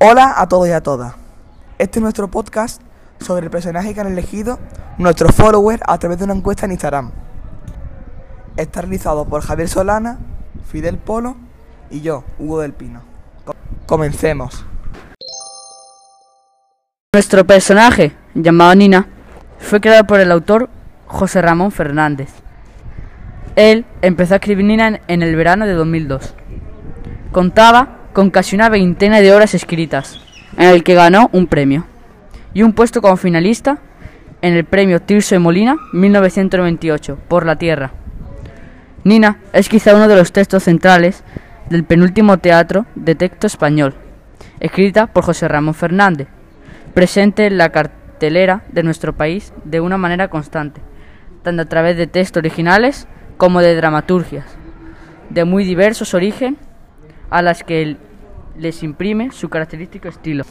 Hola a todos y a todas. Este es nuestro podcast sobre el personaje que han elegido nuestros followers a través de una encuesta en Instagram. Está realizado por Javier Solana, Fidel Polo y yo, Hugo del Pino. Co- Comencemos. Nuestro personaje, llamado Nina, fue creado por el autor José Ramón Fernández. Él empezó a escribir Nina en el verano de 2002. Contaba con casi una veintena de horas escritas, en el que ganó un premio y un puesto como finalista en el premio Tirso de Molina 1998 por la Tierra. Nina es quizá uno de los textos centrales del penúltimo teatro de texto español, escrita por José Ramón Fernández, presente en la cartelera de nuestro país de una manera constante, tanto a través de textos originales como de dramaturgias, de muy diversos origen, a las que él les imprime su característico estilo.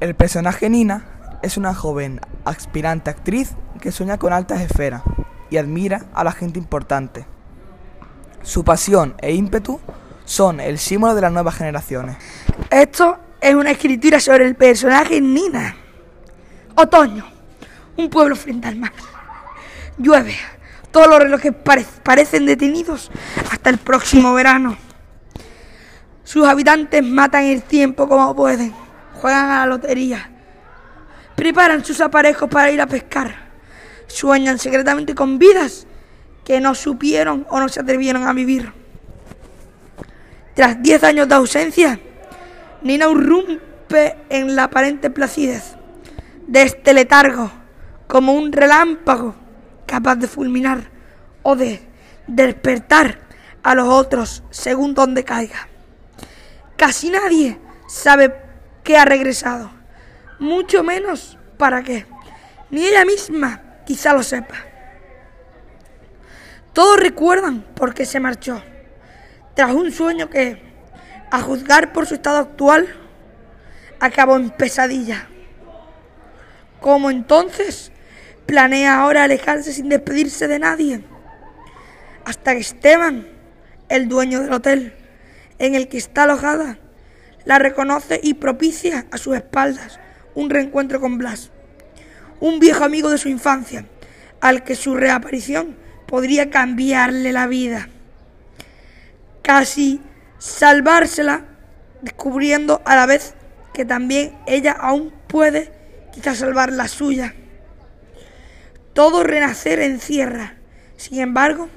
El personaje Nina es una joven aspirante actriz que sueña con altas esferas y admira a la gente importante. Su pasión e ímpetu son el símbolo de las nuevas generaciones. Esto es una escritura sobre el personaje Nina. Otoño, un pueblo frente al mar. Llueve, todos los relojes pare- parecen detenidos hasta el próximo verano. Sus habitantes matan el tiempo como pueden, juegan a la lotería, preparan sus aparejos para ir a pescar, sueñan secretamente con vidas que no supieron o no se atrevieron a vivir. Tras 10 años de ausencia, Nina irrumpe en la aparente placidez de este letargo como un relámpago capaz de fulminar o de despertar a los otros según donde caiga. Casi nadie sabe que ha regresado, mucho menos para qué. Ni ella misma quizá lo sepa. Todos recuerdan por qué se marchó tras un sueño que, a juzgar por su estado actual, acabó en pesadilla. Como entonces, planea ahora alejarse sin despedirse de nadie, hasta que Esteban, el dueño del hotel en el que está alojada, la reconoce y propicia a sus espaldas un reencuentro con Blas, un viejo amigo de su infancia, al que su reaparición podría cambiarle la vida casi salvársela, descubriendo a la vez que también ella aún puede quizás salvar la suya. Todo renacer encierra, sin embargo,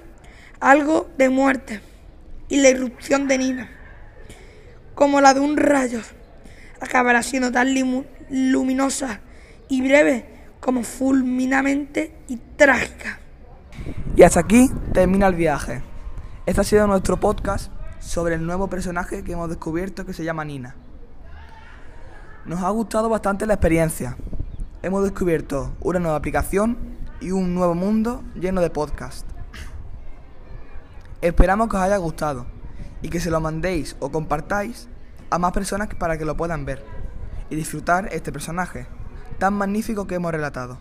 algo de muerte y la irrupción de Nina, como la de un rayo, acabará siendo tan luminosa y breve como fulminamente y trágica. Y hasta aquí termina el viaje. Este ha sido nuestro podcast sobre el nuevo personaje que hemos descubierto que se llama Nina. Nos ha gustado bastante la experiencia. Hemos descubierto una nueva aplicación y un nuevo mundo lleno de podcast. Esperamos que os haya gustado y que se lo mandéis o compartáis a más personas para que lo puedan ver y disfrutar este personaje tan magnífico que hemos relatado.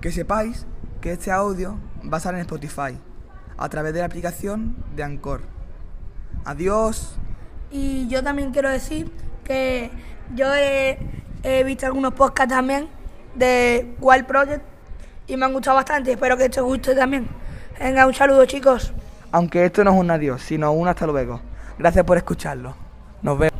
Que sepáis que este audio va a estar en Spotify a través de la aplicación de Anchor. Adiós. Y yo también quiero decir que yo he, he visto algunos podcasts también de Wild Project y me han gustado bastante. Espero que te guste también. Venga, un saludo chicos. Aunque esto no es un adiós, sino un hasta luego. Gracias por escucharlo. Nos vemos.